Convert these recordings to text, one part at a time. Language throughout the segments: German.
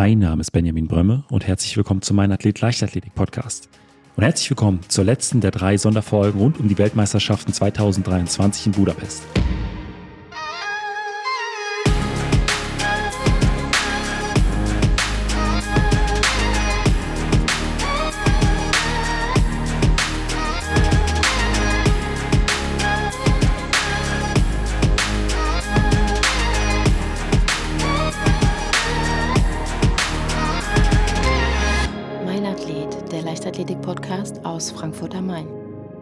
Mein Name ist Benjamin Brömme und herzlich willkommen zu meinem Athlet Leichtathletik Podcast. Und herzlich willkommen zur letzten der drei Sonderfolgen rund um die Weltmeisterschaften 2023 in Budapest.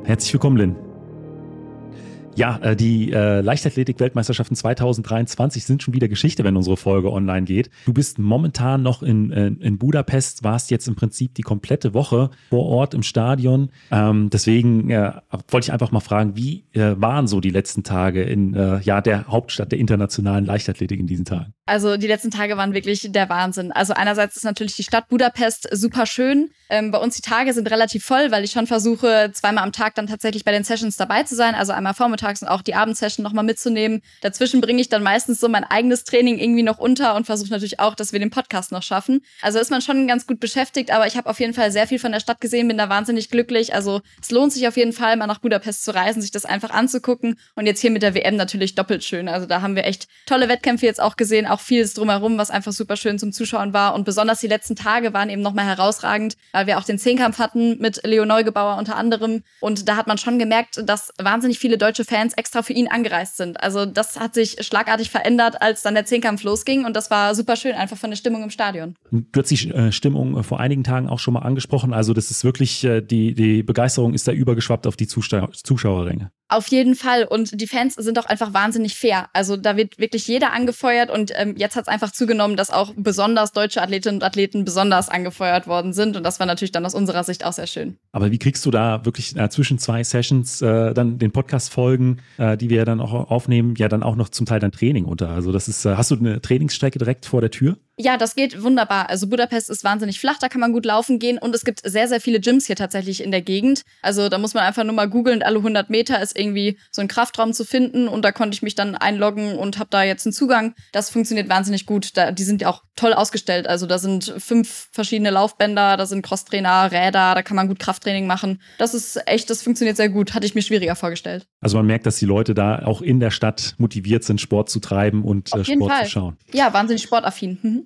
Herzlich willkommen, Lynn. Ja, äh, die äh, Leichtathletik-Weltmeisterschaften 2023 sind schon wieder Geschichte, wenn unsere Folge online geht. Du bist momentan noch in, äh, in Budapest, warst jetzt im Prinzip die komplette Woche vor Ort im Stadion. Ähm, deswegen wollte ich einfach mal fragen, wie waren so die letzten Tage in ja, der Hauptstadt der internationalen Leichtathletik in diesen Tagen? Also die letzten Tage waren wirklich der Wahnsinn. Also einerseits ist natürlich die Stadt Budapest super schön. Ähm, bei uns die Tage sind relativ voll, weil ich schon versuche, zweimal am Tag dann tatsächlich bei den Sessions dabei zu sein. Also einmal vormittags und auch die Abendsession nochmal mitzunehmen. Dazwischen bringe ich dann meistens so mein eigenes Training irgendwie noch unter und versuche natürlich auch, dass wir den Podcast noch schaffen. Also ist man schon ganz gut beschäftigt, aber ich habe auf jeden Fall sehr viel von der Stadt gesehen, bin da wahnsinnig glücklich. Also es lohnt sich auf jeden Fall, mal nach Budapest zu reisen, sich das einfach anzugucken. Und jetzt hier mit der WM natürlich doppelt schön. Also da haben wir echt tolle Wettkämpfe jetzt auch gesehen, auch vieles drumherum, was einfach super schön zum Zuschauen war. Und besonders die letzten Tage waren eben nochmal herausragend, weil wir auch den Zehnkampf hatten mit Leo Neugebauer unter anderem. Und da hat man schon gemerkt, dass wahnsinnig viele deutsche Fans extra für ihn angereist sind. Also das hat sich schlagartig verändert, als dann der Zehnkampf losging. Und das war super schön, einfach von der Stimmung im Stadion. Du hast die äh, Stimmung äh, vor einigen Tagen auch schon mal angesprochen. Also das ist wirklich, äh, die, die Begeisterung ist da übergeschwappt auf die Zuschauerränge. Auf jeden Fall. Und die Fans sind auch einfach wahnsinnig fair. Also da wird wirklich jeder angefeuert und ähm, jetzt hat es einfach zugenommen, dass auch besonders deutsche Athletinnen und Athleten besonders angefeuert worden sind. Und das war natürlich dann aus unserer Sicht auch sehr schön. Aber wie kriegst du da wirklich äh, zwischen zwei Sessions äh, dann den Podcast-Folgen, äh, die wir dann auch aufnehmen, ja dann auch noch zum Teil dein Training unter? Also das ist, äh, hast du eine Trainingsstrecke direkt vor der Tür? Ja, das geht wunderbar. Also Budapest ist wahnsinnig flach, da kann man gut laufen gehen und es gibt sehr, sehr viele Gyms hier tatsächlich in der Gegend. Also da muss man einfach nur mal googeln, alle 100 Meter ist irgendwie so ein Kraftraum zu finden und da konnte ich mich dann einloggen und habe da jetzt einen Zugang. Das funktioniert wahnsinnig gut. Da, die sind ja auch toll ausgestellt. Also da sind fünf verschiedene Laufbänder, da sind Crosstrainer, Räder, da kann man gut Krafttraining machen. Das ist echt, das funktioniert sehr gut. Hatte ich mir schwieriger vorgestellt. Also man merkt, dass die Leute da auch in der Stadt motiviert sind, Sport zu treiben und Auf Sport Fall. zu schauen. Ja, wahnsinnig sportaffin. Mhm.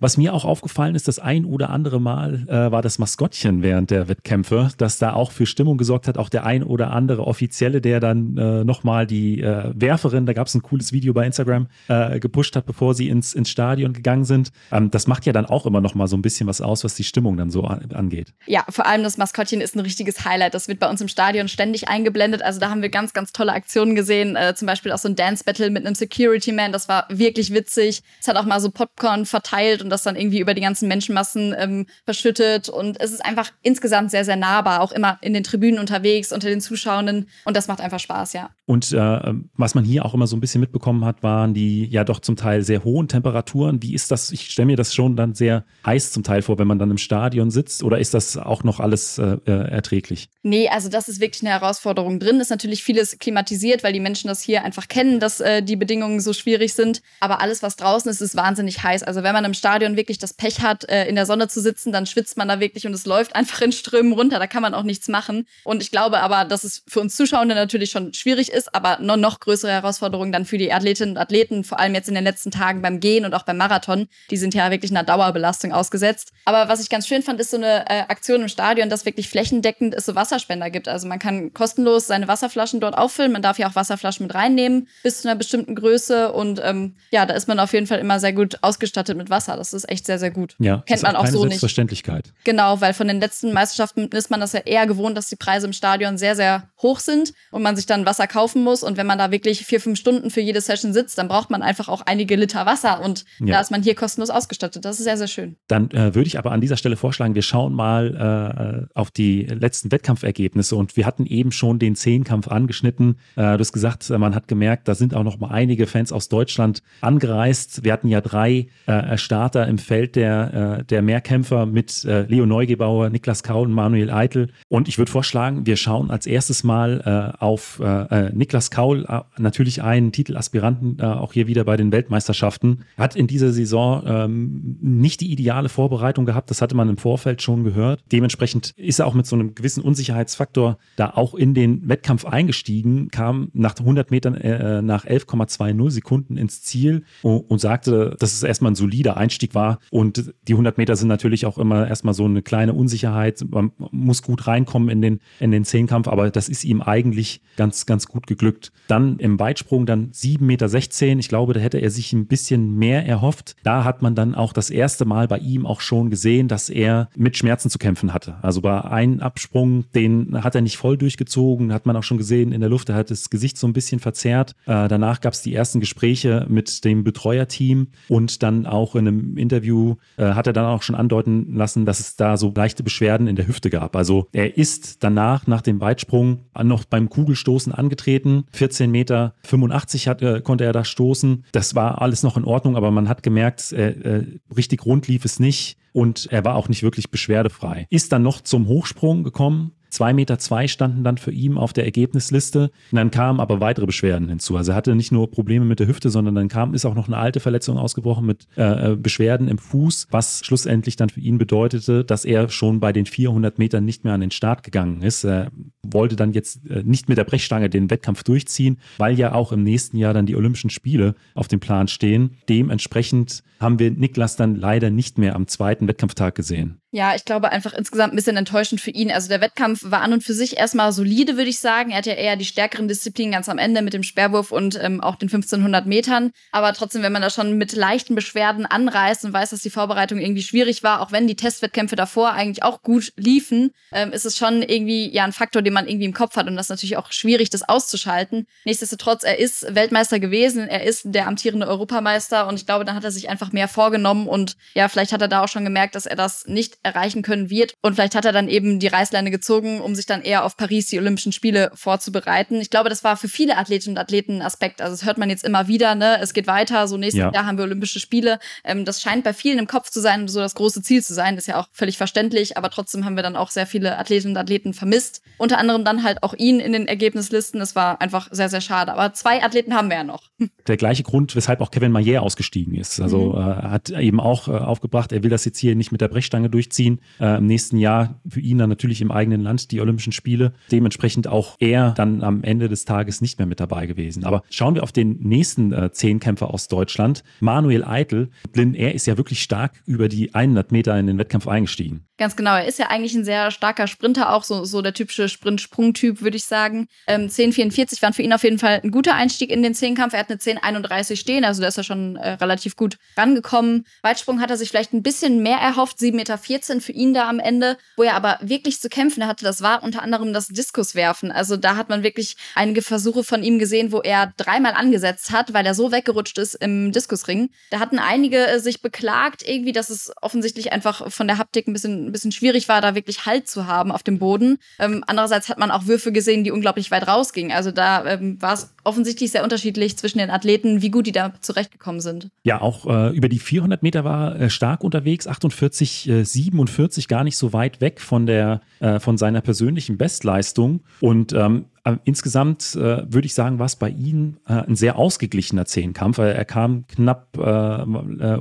Was mir auch aufgefallen ist, das ein oder andere Mal äh, war das Maskottchen während der Wettkämpfe, das da auch für Stimmung gesorgt hat. Auch der ein oder andere Offizielle, der dann äh, nochmal die äh, Werferin, da gab es ein cooles Video bei Instagram, äh, gepusht hat, bevor sie ins, ins Stadion gegangen sind. Ähm, das macht ja dann auch immer nochmal so ein bisschen was aus, was die Stimmung dann so an, angeht. Ja, vor allem das Maskottchen ist ein richtiges Highlight. Das wird bei uns im Stadion ständig eingeblendet. Also da haben wir ganz, ganz tolle Aktionen gesehen. Äh, zum Beispiel auch so ein Dance-Battle mit einem Security Man. Das war wirklich witzig. Es hat auch mal so Popcorn verteilt und das dann irgendwie über die ganzen Menschenmassen ähm, verschüttet. Und es ist einfach insgesamt sehr, sehr nahbar, auch immer in den Tribünen unterwegs, unter den Zuschauenden. Und das macht einfach Spaß, ja. Und äh, was man hier auch immer so ein bisschen mitbekommen hat, waren die ja doch zum Teil sehr hohen Temperaturen. Wie ist das? Ich stelle mir das schon dann sehr heiß zum Teil vor, wenn man dann im Stadion sitzt. Oder ist das auch noch alles äh, äh erträglich? Nee, also das ist wirklich eine Herausforderung drin. Ist natürlich vieles klimatisiert, weil die Menschen das hier einfach kennen, dass äh, die Bedingungen so schwierig sind. Aber alles, was draußen ist, ist wahnsinnig heiß. Also wenn man im Stadion wirklich das Pech hat, äh, in der Sonne zu sitzen, dann schwitzt man da wirklich und es läuft einfach in Strömen runter. Da kann man auch nichts machen. Und ich glaube aber, dass es für uns Zuschauende natürlich schon schwierig ist, aber noch, noch größere Herausforderung dann für die Athletinnen und Athleten, vor allem jetzt in den letzten Tagen beim Gehen und auch beim Marathon. Die sind ja wirklich einer Dauerbelastung ausgesetzt. Aber was ich ganz schön fand, ist so eine äh, Aktion im Stadion, dass wirklich flächendeckend es so Wasserspender gibt. Also man kann kostenlos seine Wasserflaschen dort auffüllen. Man darf ja auch Wasserflaschen mit reinnehmen bis zu einer bestimmten Größe. Und ähm, ja, da ist man auf jeden Fall immer sehr gut ausgestattet mit Wasser. Das ist echt sehr, sehr gut. Ja, kennt man auch, auch so Selbstverständlichkeit. nicht. Genau, weil von den letzten Meisterschaften ist man das ja eher gewohnt, dass die Preise im Stadion sehr, sehr hoch sind und man sich dann Wasser kaufen muss. Und wenn man da wirklich vier, fünf Stunden für jede Session sitzt, dann braucht man einfach auch einige Liter Wasser. Und ja. da ist man hier kostenlos ausgestattet. Das ist sehr, sehr schön. Dann äh, würde ich aber an dieser Stelle vorschlagen, wir schauen mal äh, auf die letzten Wettkampfergebnisse. Und wir hatten eben schon den Zehnkampf angeschnitten. Äh, du hast gesagt, man hat gemerkt, da sind auch noch mal einige Fans aus Deutschland angereist. Wir hatten ja drei äh, Starter Starter im Feld der, äh, der Mehrkämpfer mit äh, Leo Neugebauer, Niklas Kaul und Manuel Eitel. Und ich würde vorschlagen, wir schauen als erstes mal äh, auf Niklas Kaul, natürlich einen Titelaspiranten, auch hier wieder bei den Weltmeisterschaften. Hat in dieser Saison ähm, nicht die ideale Vorbereitung gehabt, das hatte man im Vorfeld schon gehört. Dementsprechend ist er auch mit so einem gewissen Unsicherheitsfaktor da auch in den Wettkampf eingestiegen, kam nach 100 Metern nach 11,20 Sekunden ins Ziel und, sagte, dass es erstmal ein solider Einstieg war. Und die 100 Meter sind natürlich auch immer erstmal so eine kleine Unsicherheit. Man muss gut reinkommen in den, in den Zehnkampf, aber das ist ihm eigentlich ganz, ganz gut geglückt. Dann im Weitsprung dann 7,16 Meter. Ich glaube, da hätte er sich ein bisschen mehr erhofft. Da hat man dann auch das erste Mal bei ihm auch schon gesehen, dass er mit Schmerzen zu kämpfen hatte. Also bei einem Absprung, den hat er nicht voll durchgezogen, hat man auch schon gesehen in der Luft, er hat das Gesicht so ein bisschen verzerrt. Äh, danach gab es die ersten Gespräche mit dem Betreuerteam und dann auch in einem Interview äh, hat er dann auch schon andeuten lassen, dass es da so leichte Beschwerden in der Hüfte gab. Also er ist danach, nach dem Weitsprung, noch beim Kugelstoßen angetreten. 14 Meter 85 hat, äh, konnte er da stoßen. Das war alles noch in Ordnung, aber man hat gemerkt, äh, richtig rund lief es nicht und er war auch nicht wirklich beschwerdefrei. Ist dann noch zum Hochsprung gekommen, Zwei Meter zwei standen dann für ihn auf der Ergebnisliste. Und dann kamen aber weitere Beschwerden hinzu. Also er hatte nicht nur Probleme mit der Hüfte, sondern dann kam, ist auch noch eine alte Verletzung ausgebrochen mit äh, äh Beschwerden im Fuß, was schlussendlich dann für ihn bedeutete, dass er schon bei den 400 Metern nicht mehr an den Start gegangen ist. Er wollte dann jetzt äh, nicht mit der Brechstange den Wettkampf durchziehen, weil ja auch im nächsten Jahr dann die Olympischen Spiele auf dem Plan stehen. Dementsprechend haben wir Niklas dann leider nicht mehr am zweiten Wettkampftag gesehen. Ja, ich glaube einfach insgesamt ein bisschen enttäuschend für ihn. Also der Wettkampf war an und für sich erstmal solide, würde ich sagen. Er hat ja eher die stärkeren Disziplinen ganz am Ende mit dem Sperrwurf und ähm, auch den 1500 Metern. Aber trotzdem, wenn man da schon mit leichten Beschwerden anreist und weiß, dass die Vorbereitung irgendwie schwierig war, auch wenn die Testwettkämpfe davor eigentlich auch gut liefen, ähm, ist es schon irgendwie ja ein Faktor, den man irgendwie im Kopf hat und das ist natürlich auch schwierig, das auszuschalten. Nichtsdestotrotz, er ist Weltmeister gewesen, er ist der amtierende Europameister und ich glaube, dann hat er sich einfach mehr vorgenommen und ja, vielleicht hat er da auch schon gemerkt, dass er das nicht erreichen können wird. Und vielleicht hat er dann eben die Reißleine gezogen, um sich dann eher auf Paris die Olympischen Spiele vorzubereiten. Ich glaube, das war für viele Athletinnen und Athleten ein Aspekt. Also das hört man jetzt immer wieder, ne? Es geht weiter, so nächstes ja. Jahr haben wir Olympische Spiele. Ähm, das scheint bei vielen im Kopf zu sein, so das große Ziel zu sein. Das ist ja auch völlig verständlich, aber trotzdem haben wir dann auch sehr viele Athletinnen und Athleten vermisst. Unter anderem dann halt auch ihn in den Ergebnislisten. Das war einfach sehr, sehr schade. Aber zwei Athleten haben wir ja noch. Der gleiche Grund, weshalb auch Kevin Mayer ausgestiegen ist. Also mhm. äh, hat eben auch äh, aufgebracht, er will das jetzt hier nicht mit der Brechstange durchziehen äh, im nächsten Jahr für ihn dann natürlich im eigenen Land die Olympischen Spiele. Dementsprechend auch er dann am Ende des Tages nicht mehr mit dabei gewesen. Aber schauen wir auf den nächsten äh, Zehnkämpfer aus Deutschland, Manuel Eitel. Lynn, er ist ja wirklich stark über die 100 Meter in den Wettkampf eingestiegen. Ganz genau, er ist ja eigentlich ein sehr starker Sprinter, auch so, so der typische Sprint-Sprung-Typ, würde ich sagen. Ähm, 10,44 waren für ihn auf jeden Fall ein guter Einstieg in den Zehnkampf. Er hat eine 10,31 stehen, also da ist er schon äh, relativ gut rangekommen. Weitsprung hat er sich vielleicht ein bisschen mehr erhofft, 7,14 Meter für ihn da am Ende. Wo er aber wirklich zu kämpfen hatte, das war unter anderem das Diskuswerfen. Also da hat man wirklich einige Versuche von ihm gesehen, wo er dreimal angesetzt hat, weil er so weggerutscht ist im Diskusring. Da hatten einige äh, sich beklagt, irgendwie, dass es offensichtlich einfach von der Haptik ein bisschen ein bisschen schwierig war, da wirklich Halt zu haben auf dem Boden. Ähm, andererseits hat man auch Würfe gesehen, die unglaublich weit rausgingen. Also da ähm, war es offensichtlich sehr unterschiedlich zwischen den Athleten, wie gut die da zurechtgekommen sind. Ja, auch äh, über die 400 Meter war äh, stark unterwegs, 48, äh, 47, gar nicht so weit weg von der äh, von seiner persönlichen Bestleistung und ähm, äh, insgesamt äh, würde ich sagen, war es bei ihm äh, ein sehr ausgeglichener Zehnkampf. Er kam knapp 100, äh,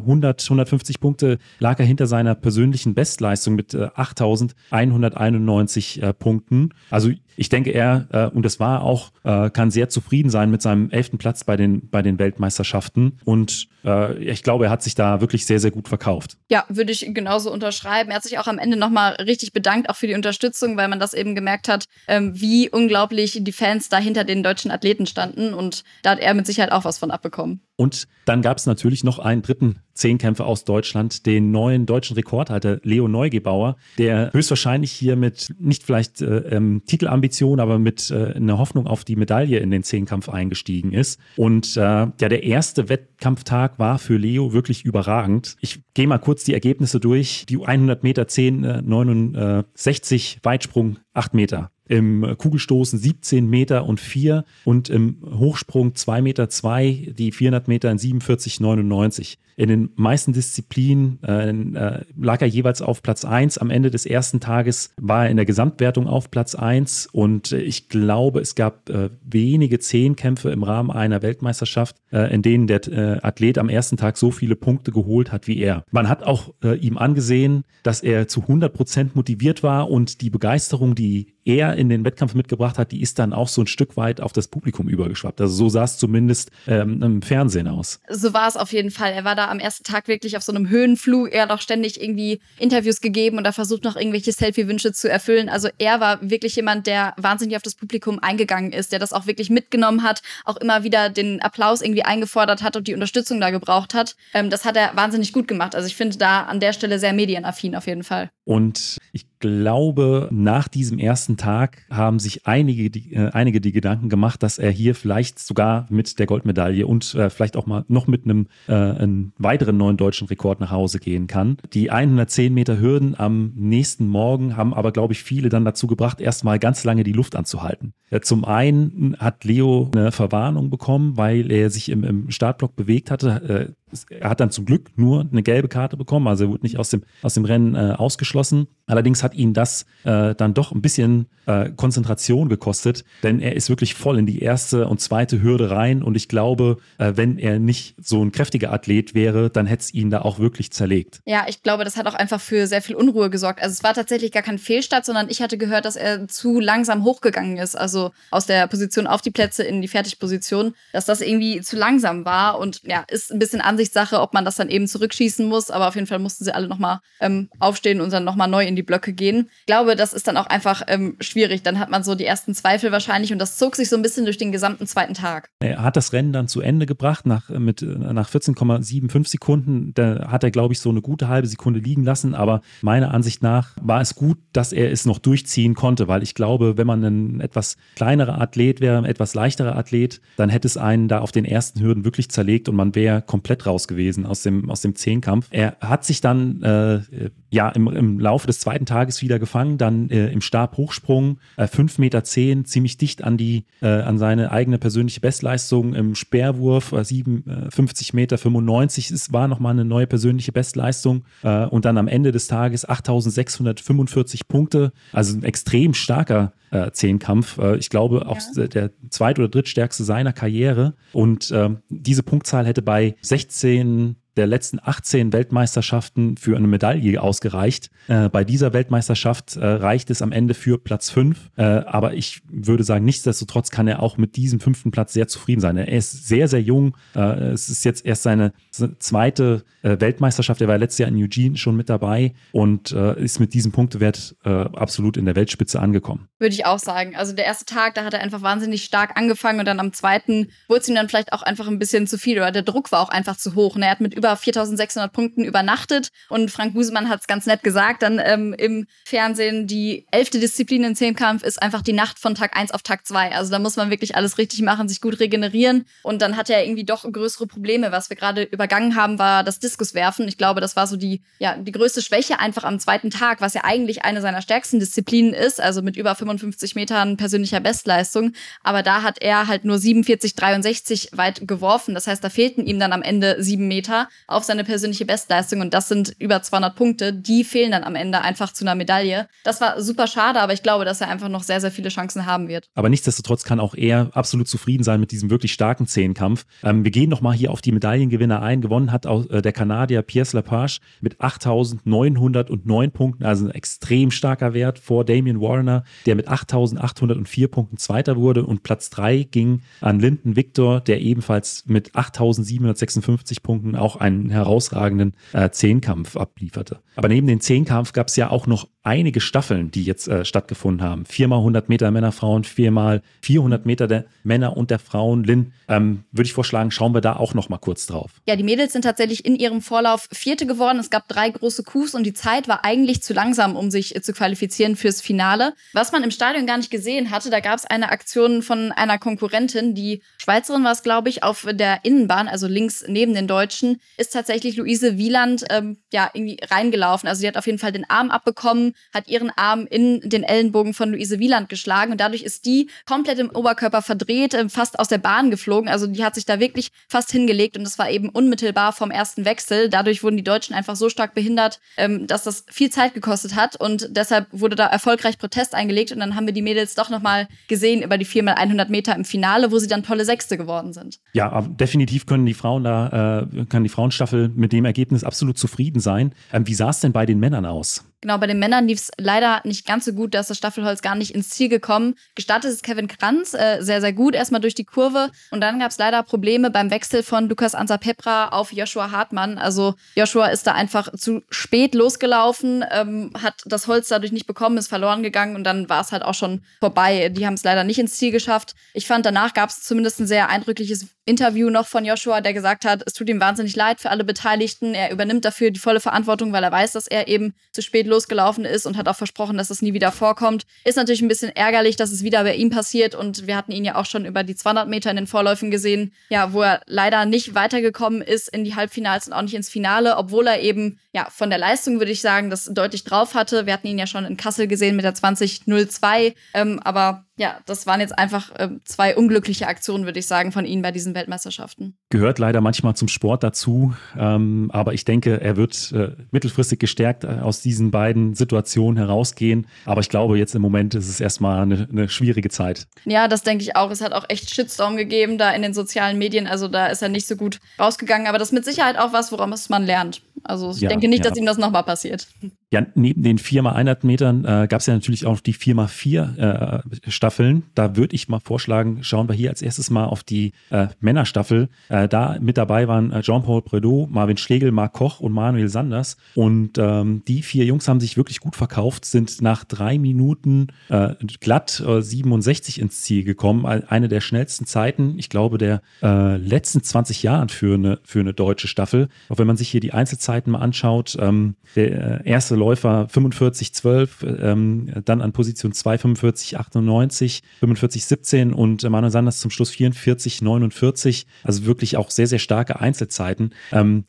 150 Punkte, lag er hinter seiner persönlichen Bestleistung mit 8.191 äh, Punkten. Also ich denke, er, äh, und das war auch, äh, kann sehr zufrieden sein mit seinem elften Platz bei den, bei den Weltmeisterschaften. Und äh, ich glaube, er hat sich da wirklich sehr, sehr gut verkauft. Ja, würde ich genauso unterschreiben. Er hat sich auch am Ende nochmal richtig bedankt, auch für die Unterstützung, weil man das eben gemerkt hat, ähm, wie unglaublich die Fans da hinter den deutschen Athleten standen. Und da hat er mit Sicherheit auch was von abbekommen. Und dann gab es natürlich noch einen dritten Zehnkämpfer aus Deutschland, den neuen deutschen Rekordhalter Leo Neugebauer, der höchstwahrscheinlich hier mit nicht vielleicht äh, ähm, Titelambition, aber mit äh, einer Hoffnung auf die Medaille in den Zehnkampf eingestiegen ist. Und äh, ja, der erste Wettkampftag war für Leo wirklich überragend. Ich gehe mal kurz die Ergebnisse durch. Die 100 Meter 10, 69 Weitsprung 8 Meter im Kugelstoßen 17 Meter und 4 und im Hochsprung 2 Meter 2, die 400 Meter in 47,99. In den meisten Disziplinen äh, äh, lag er jeweils auf Platz 1. Am Ende des ersten Tages war er in der Gesamtwertung auf Platz 1 und äh, ich glaube, es gab äh, wenige Zehnkämpfe im Rahmen einer Weltmeisterschaft, äh, in denen der äh, Athlet am ersten Tag so viele Punkte geholt hat wie er. Man hat auch ihm angesehen, dass er zu 100 Prozent motiviert war und die Begeisterung, die er in den Wettkampf mitgebracht hat, die ist dann auch so ein Stück weit auf das Publikum übergeschwappt. Also so sah es zumindest ähm, im Fernsehen aus. So war es auf jeden Fall. Er war da am ersten Tag wirklich auf so einem Höhenflug. Er hat auch ständig irgendwie Interviews gegeben und da versucht noch irgendwelche Selfie-Wünsche zu erfüllen. Also er war wirklich jemand, der wahnsinnig auf das Publikum eingegangen ist, der das auch wirklich mitgenommen hat, auch immer wieder den Applaus irgendwie eingefordert hat und die Unterstützung da gebraucht hat. Ähm, das hat er wahnsinnig gut gemacht. Also ich finde da an der Stelle sehr medienaffin auf jeden Fall. Und ich glaube, nach diesem ersten Tag haben sich einige die, äh, einige die Gedanken gemacht, dass er hier vielleicht sogar mit der Goldmedaille und äh, vielleicht auch mal noch mit einem, äh, einem weiteren neuen deutschen Rekord nach Hause gehen kann. Die 110 Meter Hürden am nächsten Morgen haben aber, glaube ich, viele dann dazu gebracht, erstmal ganz lange die Luft anzuhalten. Ja, zum einen hat Leo eine Verwarnung bekommen, weil er sich im, im Startblock bewegt hatte. Er hat dann zum Glück nur eine gelbe Karte bekommen, also er wurde nicht aus dem, aus dem Rennen äh, ausgeschlossen. Allerdings hat ihn das äh, dann doch ein bisschen äh, Konzentration gekostet, denn er ist wirklich voll in die erste und zweite Hürde rein und ich glaube, äh, wenn er nicht so ein kräftiger Athlet wäre, dann hätte es ihn da auch wirklich zerlegt. Ja, ich glaube, das hat auch einfach für sehr viel Unruhe gesorgt. Also es war tatsächlich gar kein Fehlstart, sondern ich hatte gehört, dass er zu langsam hochgegangen ist, also aus der Position auf die Plätze in die Fertigposition, dass das irgendwie zu langsam war und ja, ist ein bisschen Ansichtssache, ob man das dann eben zurückschießen muss, aber auf jeden Fall mussten sie alle nochmal ähm, aufstehen und dann nochmal neu in die Blöcke gehen. Ich glaube, das ist dann auch einfach ähm, schwierig. Dann hat man so die ersten Zweifel wahrscheinlich und das zog sich so ein bisschen durch den gesamten zweiten Tag. Er hat das Rennen dann zu Ende gebracht nach, mit, nach 14,75 Sekunden. Da hat er, glaube ich, so eine gute halbe Sekunde liegen lassen, aber meiner Ansicht nach war es gut, dass er es noch durchziehen konnte, weil ich glaube, wenn man ein etwas kleinerer Athlet wäre, ein etwas leichterer Athlet, dann hätte es einen da auf den ersten Hürden wirklich zerlegt und man wäre komplett raus gewesen aus dem, aus dem Zehnkampf. Er hat sich dann äh, ja im, im Laufe des zweiten Tages wieder gefangen, dann äh, im Stabhochsprung äh, 5,10 Meter, zehn, ziemlich dicht an die, äh, an seine eigene persönliche Bestleistung, im Speerwurf äh, 57 Meter 95, es war nochmal eine neue persönliche Bestleistung äh, und dann am Ende des Tages 8645 Punkte, also ein extrem starker äh, Zehnkampf. Äh, ich glaube auch ja. der zweit- oder drittstärkste seiner Karriere und äh, diese Punktzahl hätte bei 16 der letzten 18 Weltmeisterschaften für eine Medaille ausgereicht. Äh, bei dieser Weltmeisterschaft äh, reicht es am Ende für Platz 5. Äh, aber ich würde sagen, nichtsdestotrotz kann er auch mit diesem fünften Platz sehr zufrieden sein. Er ist sehr, sehr jung. Äh, es ist jetzt erst seine zweite äh, Weltmeisterschaft. Er war letztes Jahr in Eugene schon mit dabei und äh, ist mit diesem Punktewert absolut in der Weltspitze angekommen. Würde ich auch sagen. Also der erste Tag, da hat er einfach wahnsinnig stark angefangen und dann am zweiten wurde es ihm dann vielleicht auch einfach ein bisschen zu viel oder der Druck war auch einfach zu hoch. Und er hat mit über über 4600 Punkten übernachtet. Und Frank Busemann hat es ganz nett gesagt dann ähm, im Fernsehen, die elfte Disziplin im Zehnkampf ist einfach die Nacht von Tag 1 auf Tag 2. Also da muss man wirklich alles richtig machen, sich gut regenerieren. Und dann hat er irgendwie doch größere Probleme. Was wir gerade übergangen haben, war das Diskuswerfen. Ich glaube, das war so die, ja, die größte Schwäche einfach am zweiten Tag, was ja eigentlich eine seiner stärksten Disziplinen ist, also mit über 55 Metern persönlicher Bestleistung. Aber da hat er halt nur 47, 63 weit geworfen. Das heißt, da fehlten ihm dann am Ende sieben Meter auf seine persönliche Bestleistung und das sind über 200 Punkte. Die fehlen dann am Ende einfach zu einer Medaille. Das war super schade, aber ich glaube, dass er einfach noch sehr, sehr viele Chancen haben wird. Aber nichtsdestotrotz kann auch er absolut zufrieden sein mit diesem wirklich starken Zehnkampf. Ähm, wir gehen nochmal hier auf die Medaillengewinner ein. Gewonnen hat auch äh, der Kanadier Pierre Lapage mit 8.909 Punkten, also ein extrem starker Wert vor Damien Warner, der mit 8.804 Punkten Zweiter wurde und Platz 3 ging an Linden Victor, der ebenfalls mit 8.756 Punkten auch einen herausragenden äh, Zehnkampf ablieferte. Aber neben dem Zehnkampf gab es ja auch noch einige Staffeln, die jetzt äh, stattgefunden haben. Viermal 100 Meter Männer, Frauen, viermal 400 Meter der Männer und der Frauen. Lynn, ähm, würde ich vorschlagen, schauen wir da auch noch mal kurz drauf. Ja, die Mädels sind tatsächlich in ihrem Vorlauf Vierte geworden. Es gab drei große Coups und die Zeit war eigentlich zu langsam, um sich äh, zu qualifizieren fürs Finale. Was man im Stadion gar nicht gesehen hatte, da gab es eine Aktion von einer Konkurrentin, die Schweizerin war es, glaube ich, auf der Innenbahn, also links neben den Deutschen, ist tatsächlich Luise Wieland ähm, ja irgendwie reingelaufen. Also sie hat auf jeden Fall den Arm abbekommen hat ihren Arm in den Ellenbogen von Luise Wieland geschlagen und dadurch ist die komplett im Oberkörper verdreht, äh, fast aus der Bahn geflogen. Also die hat sich da wirklich fast hingelegt und das war eben unmittelbar vom ersten Wechsel. Dadurch wurden die Deutschen einfach so stark behindert, ähm, dass das viel Zeit gekostet hat und deshalb wurde da erfolgreich Protest eingelegt und dann haben wir die Mädels doch nochmal gesehen über die 4x100 Meter im Finale, wo sie dann tolle Sechste geworden sind. Ja, definitiv können die Frauen da, äh, kann die Frauenstaffel mit dem Ergebnis absolut zufrieden sein. Ähm, wie sah es denn bei den Männern aus? Genau, bei den Männern lief es leider nicht ganz so gut, da ist das Staffelholz gar nicht ins Ziel gekommen. Gestartet ist Kevin Kranz äh, sehr, sehr gut, erstmal durch die Kurve. Und dann gab es leider Probleme beim Wechsel von Lukas Ansa-Pepra auf Joshua Hartmann. Also Joshua ist da einfach zu spät losgelaufen, ähm, hat das Holz dadurch nicht bekommen, ist verloren gegangen und dann war es halt auch schon vorbei. Die haben es leider nicht ins Ziel geschafft. Ich fand, danach gab es zumindest ein sehr eindrückliches Interview noch von Joshua, der gesagt hat, es tut ihm wahnsinnig leid für alle Beteiligten. Er übernimmt dafür die volle Verantwortung, weil er weiß, dass er eben zu spät losgelaufen ist und hat auch versprochen, dass das nie wieder vorkommt. Ist natürlich ein bisschen ärgerlich, dass es wieder bei ihm passiert und wir hatten ihn ja auch schon über die 200 Meter in den Vorläufen gesehen, ja, wo er leider nicht weitergekommen ist in die Halbfinals und auch nicht ins Finale, obwohl er eben, ja, von der Leistung würde ich sagen, das deutlich drauf hatte. Wir hatten ihn ja schon in Kassel gesehen mit der 2002, ähm, aber ja, das waren jetzt einfach äh, zwei unglückliche Aktionen, würde ich sagen, von Ihnen bei diesen Weltmeisterschaften. Gehört leider manchmal zum Sport dazu, ähm, aber ich denke, er wird äh, mittelfristig gestärkt äh, aus diesen beiden Situationen herausgehen. Aber ich glaube, jetzt im Moment ist es erstmal eine, eine schwierige Zeit. Ja, das denke ich auch. Es hat auch echt Shitstorm gegeben da in den sozialen Medien. Also da ist er nicht so gut rausgegangen. Aber das ist mit Sicherheit auch was, woran man lernt. Also ich ja, denke nicht, ja. dass ihm das nochmal passiert. Ja, neben den 4x100 Metern äh, gab es ja natürlich auch die 4x4 äh, Staffeln. Da würde ich mal vorschlagen, schauen wir hier als erstes mal auf die äh, Männerstaffel. Äh, da mit dabei waren äh, Jean-Paul Predot, Marvin Schlegel, Marc Koch und Manuel Sanders. Und ähm, die vier Jungs haben sich wirklich gut verkauft, sind nach drei Minuten äh, glatt 67 ins Ziel gekommen. Eine der schnellsten Zeiten, ich glaube, der letzten 20 Jahren für eine, für eine deutsche Staffel. Auch wenn man sich hier die Einzelzeiten mal anschaut, ähm, der erste Läufer 45,12, ähm, dann an Position 2 45,98, 45,17 und Manuel Sanders zum Schluss 44,49. Also wirklich auch sehr, sehr starke Einzelzeiten. Ähm,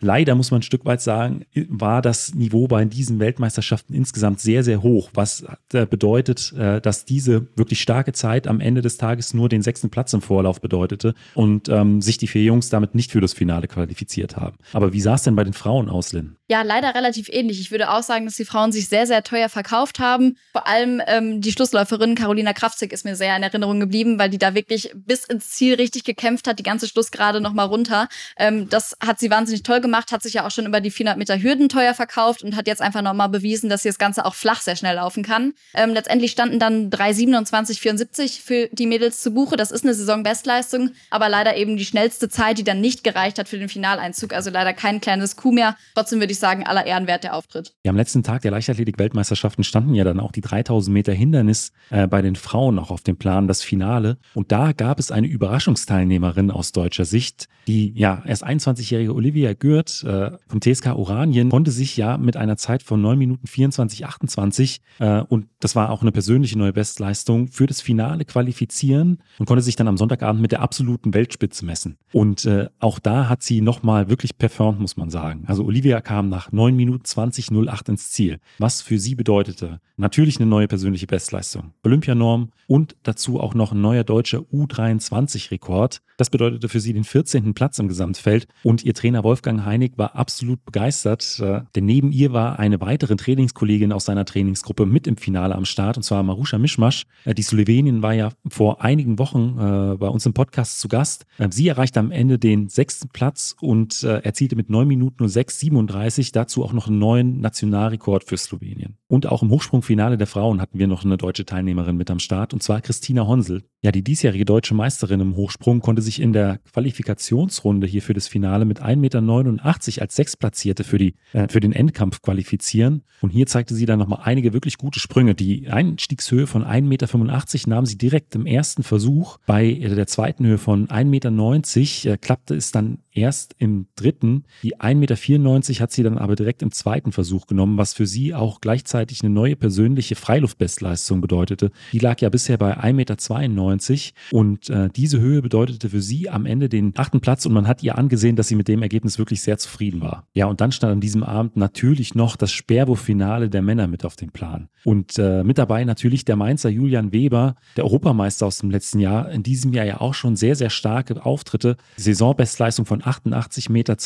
leider muss man ein Stück weit sagen, war das Niveau bei diesen Weltmeisterschaften insgesamt sehr, sehr hoch, was äh, bedeutet, äh, dass diese wirklich starke Zeit am Ende des Tages nur den sechsten Platz im Vorlauf bedeutete und ähm, sich die vier Jungs damit nicht für das Finale qualifiziert haben. Aber wie sah es denn bei den Frauen aus, Lynn? Ja, leider relativ ähnlich. Ich würde auch sagen, dass die Frauen sich sehr, sehr teuer verkauft haben. Vor allem ähm, die Schlussläuferin Carolina Kraftzig ist mir sehr in Erinnerung geblieben, weil die da wirklich bis ins Ziel richtig gekämpft hat, die ganze Schlussgerade nochmal runter. Ähm, das hat sie wahnsinnig toll gemacht, hat sich ja auch schon über die 400 Meter Hürden teuer verkauft und hat jetzt einfach nochmal bewiesen, dass sie das Ganze auch flach sehr schnell laufen kann. Ähm, letztendlich standen dann 3,27,74 für die Mädels zu Buche. Das ist eine Saisonbestleistung, aber leider eben die schnellste Zeit, die dann nicht gereicht hat für den Finaleinzug. Also leider kein kleines Coup mehr. Trotzdem würde ich sagen, aller Ehrenwert der Auftritt. Ja, am letzten Tag der Leichtathletik-Weltmeisterschaften standen ja dann auch die 3000 Meter Hindernis äh, bei den Frauen auch auf dem Plan, das Finale. Und da gab es eine Überraschungsteilnehmerin aus deutscher Sicht, die ja erst 21-jährige Olivia Gürt äh, vom TSK Oranien konnte sich ja mit einer Zeit von 9 Minuten 24, 28 äh, und das war auch eine persönliche neue Bestleistung für das Finale qualifizieren und konnte sich dann am Sonntagabend mit der absoluten Weltspitze messen. Und äh, auch da hat sie nochmal wirklich performt, muss man sagen. Also Olivia kam nach 9 Minuten 20, 08 ins Ziel, was für sie bedeutete natürlich eine neue persönliche Bestleistung, Olympianorm und dazu auch noch ein neuer deutscher U23-Rekord. Das bedeutete für sie den 14. Platz im Gesamtfeld und ihr Trainer Wolfgang Heinig war absolut begeistert, äh, denn neben ihr war eine weitere Trainingskollegin aus seiner Trainingsgruppe mit im Finale am Start und zwar Marusha Mischmasch. Äh, die Slowenin war ja vor einigen Wochen äh, bei uns im Podcast zu Gast. Sie erreichte am Ende den sechsten Platz und erzielte mit 9 Minuten 6,37 dazu auch noch einen neuen Nationalrekord für Slowenien. Und auch im Hochsprungfinale der Frauen hatten wir noch eine deutsche Teilnehmerin mit am Start, und zwar Christina Honsel. Ja, die diesjährige deutsche Meisterin im Hochsprung konnte sich in der Qualifikationsrunde hier für das Finale mit 1,89 Meter als Sechsplatzierte für, die, äh, für den Endkampf qualifizieren. Und hier zeigte sie dann nochmal einige wirklich gute Sprünge. Die Einstiegshöhe von 1,85 Meter nahm sie direkt im ersten Versuch. Bei der zweiten Höhe von 1,90 Meter äh, klappte es dann erst im dritten. Die 1,94 Meter hat sie dann aber direkt im zweiten Versuch genommen, was für sie auch gleichzeitig eine neue persönliche Freiluftbestleistung bedeutete. Die lag ja bisher bei 1,92 Meter und äh, diese Höhe bedeutete für sie am Ende den achten Platz und man hat ihr angesehen, dass sie mit dem Ergebnis wirklich sehr zufrieden war. Ja, und dann stand an diesem Abend natürlich noch das Sperrwurffinale der Männer mit auf dem Plan. Und äh, mit dabei natürlich der Mainzer Julian Weber, der Europameister aus dem letzten Jahr, in diesem Jahr ja auch schon sehr, sehr starke Auftritte. Saisonbestleistung von 88,72 Meter,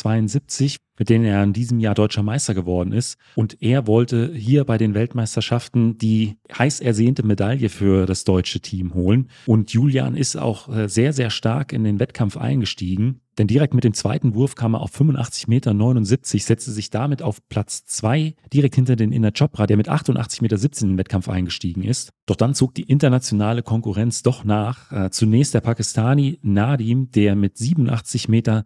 mit denen er in diesem Jahr deutscher Meister geworden ist. Und er wollte hier bei den Weltmeisterschaften die heiß ersehnte Medaille für das deutsche Team holen. Und Julian ist auch äh, sehr, sehr stark in den Wettkampf eingestiegen. Denn direkt mit dem zweiten Wurf kam er auf 85,79 Meter, setzte sich damit auf Platz 2 direkt hinter den Inner Chopra, der mit 88,17 Meter in den Wettkampf eingestiegen ist. Doch dann zog die internationale Konkurrenz doch nach. Äh, zunächst der Pakistani Nadim, der mit 87,82 Meter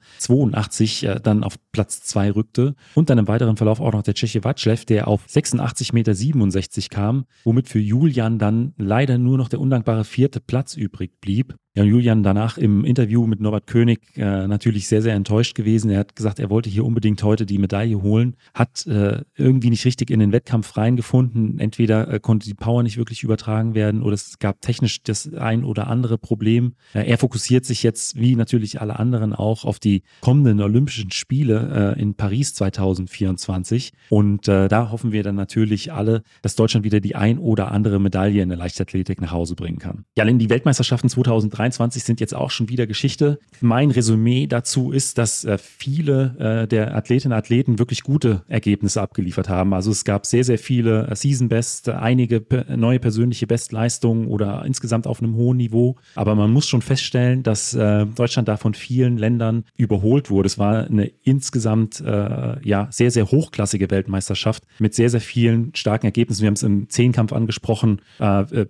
äh, dann auf Platz 2 rückte. Und dann im weiteren Verlauf auch noch der Tscheche Watschlev, der auf 86,67 Meter kam, womit für Julian dann leider nur noch der undankbare vierte Platz übrig blieb. Ja, Julian danach im Interview mit Norbert König äh, natürlich sehr, sehr enttäuscht gewesen. Er hat gesagt, er wollte hier unbedingt heute die Medaille holen, hat äh, irgendwie nicht richtig in den Wettkampf reingefunden. Entweder äh, konnte die Power nicht wirklich übertragen werden oder es gab technisch das ein oder andere Problem. Er fokussiert sich jetzt, wie natürlich alle anderen auch, auf die kommenden Olympischen Spiele äh, in Paris 2024. Und äh, da hoffen wir dann natürlich alle, dass Deutschland wieder die ein oder andere Medaille in der Leichtathletik nach Hause bringen kann. Ja, in die Weltmeisterschaften 2023 23 sind jetzt auch schon wieder Geschichte. Mein Resümee dazu ist, dass äh, viele äh, der Athletinnen und Athleten wirklich gute Ergebnisse abgeliefert haben. Also es gab sehr, sehr viele äh, Season Best, einige neue persönliche Bestleistungen oder insgesamt auf einem hohen Niveau. Aber man muss schon feststellen, dass Deutschland da von vielen Ländern überholt wurde. Es war eine insgesamt ja sehr, sehr hochklassige Weltmeisterschaft mit sehr, sehr vielen starken Ergebnissen. Wir haben es im Zehnkampf angesprochen,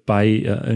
bei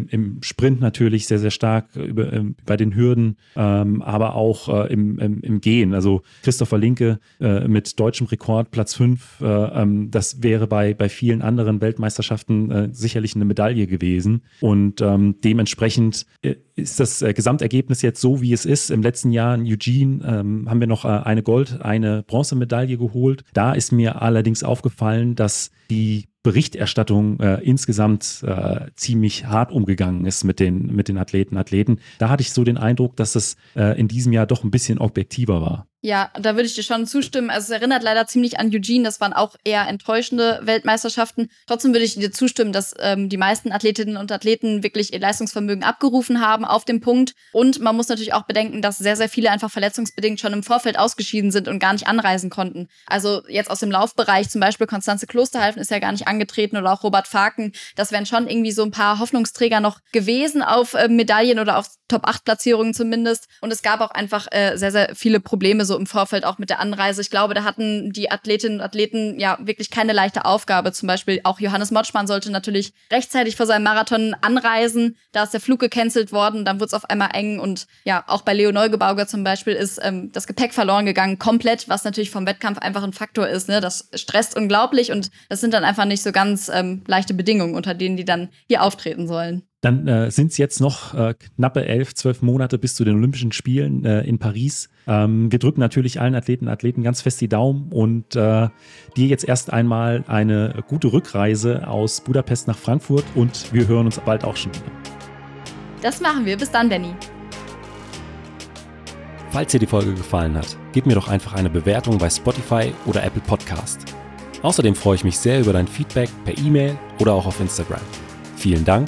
im Sprint natürlich sehr, sehr stark über, äh, bei den Hürden, ähm, aber auch äh, im, im, im, Gehen. Also Christopher Linke äh, mit deutschem Rekord Platz 5, äh, ähm, das wäre bei, bei vielen anderen Weltmeisterschaften äh, sicherlich eine Medaille gewesen. Und ähm, dementsprechend äh, ist das Gesamtergebnis jetzt so, wie es ist. Im letzten Jahr in Eugene ähm, haben wir noch eine Gold-, eine Bronzemedaille geholt. Da ist mir allerdings aufgefallen, dass die Berichterstattung äh, insgesamt äh, ziemlich hart umgegangen ist mit den, mit den Athleten, Athleten. Da hatte ich so den Eindruck, dass es äh, in diesem Jahr doch ein bisschen objektiver war. Ja, da würde ich dir schon zustimmen. Also es erinnert leider ziemlich an Eugene. Das waren auch eher enttäuschende Weltmeisterschaften. Trotzdem würde ich dir zustimmen, dass ähm, die meisten Athletinnen und Athleten wirklich ihr Leistungsvermögen abgerufen haben auf dem Punkt. Und man muss natürlich auch bedenken, dass sehr, sehr viele einfach verletzungsbedingt schon im Vorfeld ausgeschieden sind und gar nicht anreisen konnten. Also jetzt aus dem Laufbereich, zum Beispiel Konstanze Klosterhalfen ist ja gar nicht angetreten oder auch Robert Faken. Das wären schon irgendwie so ein paar Hoffnungsträger noch gewesen auf äh, Medaillen oder auf Top-8-Platzierungen zumindest. Und es gab auch einfach äh, sehr, sehr viele Probleme so im Vorfeld auch mit der Anreise. Ich glaube, da hatten die Athletinnen und Athleten ja wirklich keine leichte Aufgabe. Zum Beispiel auch Johannes Motschmann sollte natürlich rechtzeitig vor seinem Marathon anreisen. Da ist der Flug gecancelt worden, dann wurde es auf einmal eng und ja, auch bei Leo Neugebauger zum Beispiel ist ähm, das Gepäck verloren gegangen, komplett, was natürlich vom Wettkampf einfach ein Faktor ist. Ne? Das stresst unglaublich und das sind dann einfach nicht so ganz ähm, leichte Bedingungen, unter denen die dann hier auftreten sollen. Dann äh, sind es jetzt noch äh, knappe elf, zwölf Monate bis zu den Olympischen Spielen äh, in Paris. Ähm, wir drücken natürlich allen Athleten und Athleten ganz fest die Daumen und äh, dir jetzt erst einmal eine gute Rückreise aus Budapest nach Frankfurt und wir hören uns bald auch schon wieder. Das machen wir. Bis dann, Danny. Falls dir die Folge gefallen hat, gib mir doch einfach eine Bewertung bei Spotify oder Apple Podcast. Außerdem freue ich mich sehr über dein Feedback per E-Mail oder auch auf Instagram. Vielen Dank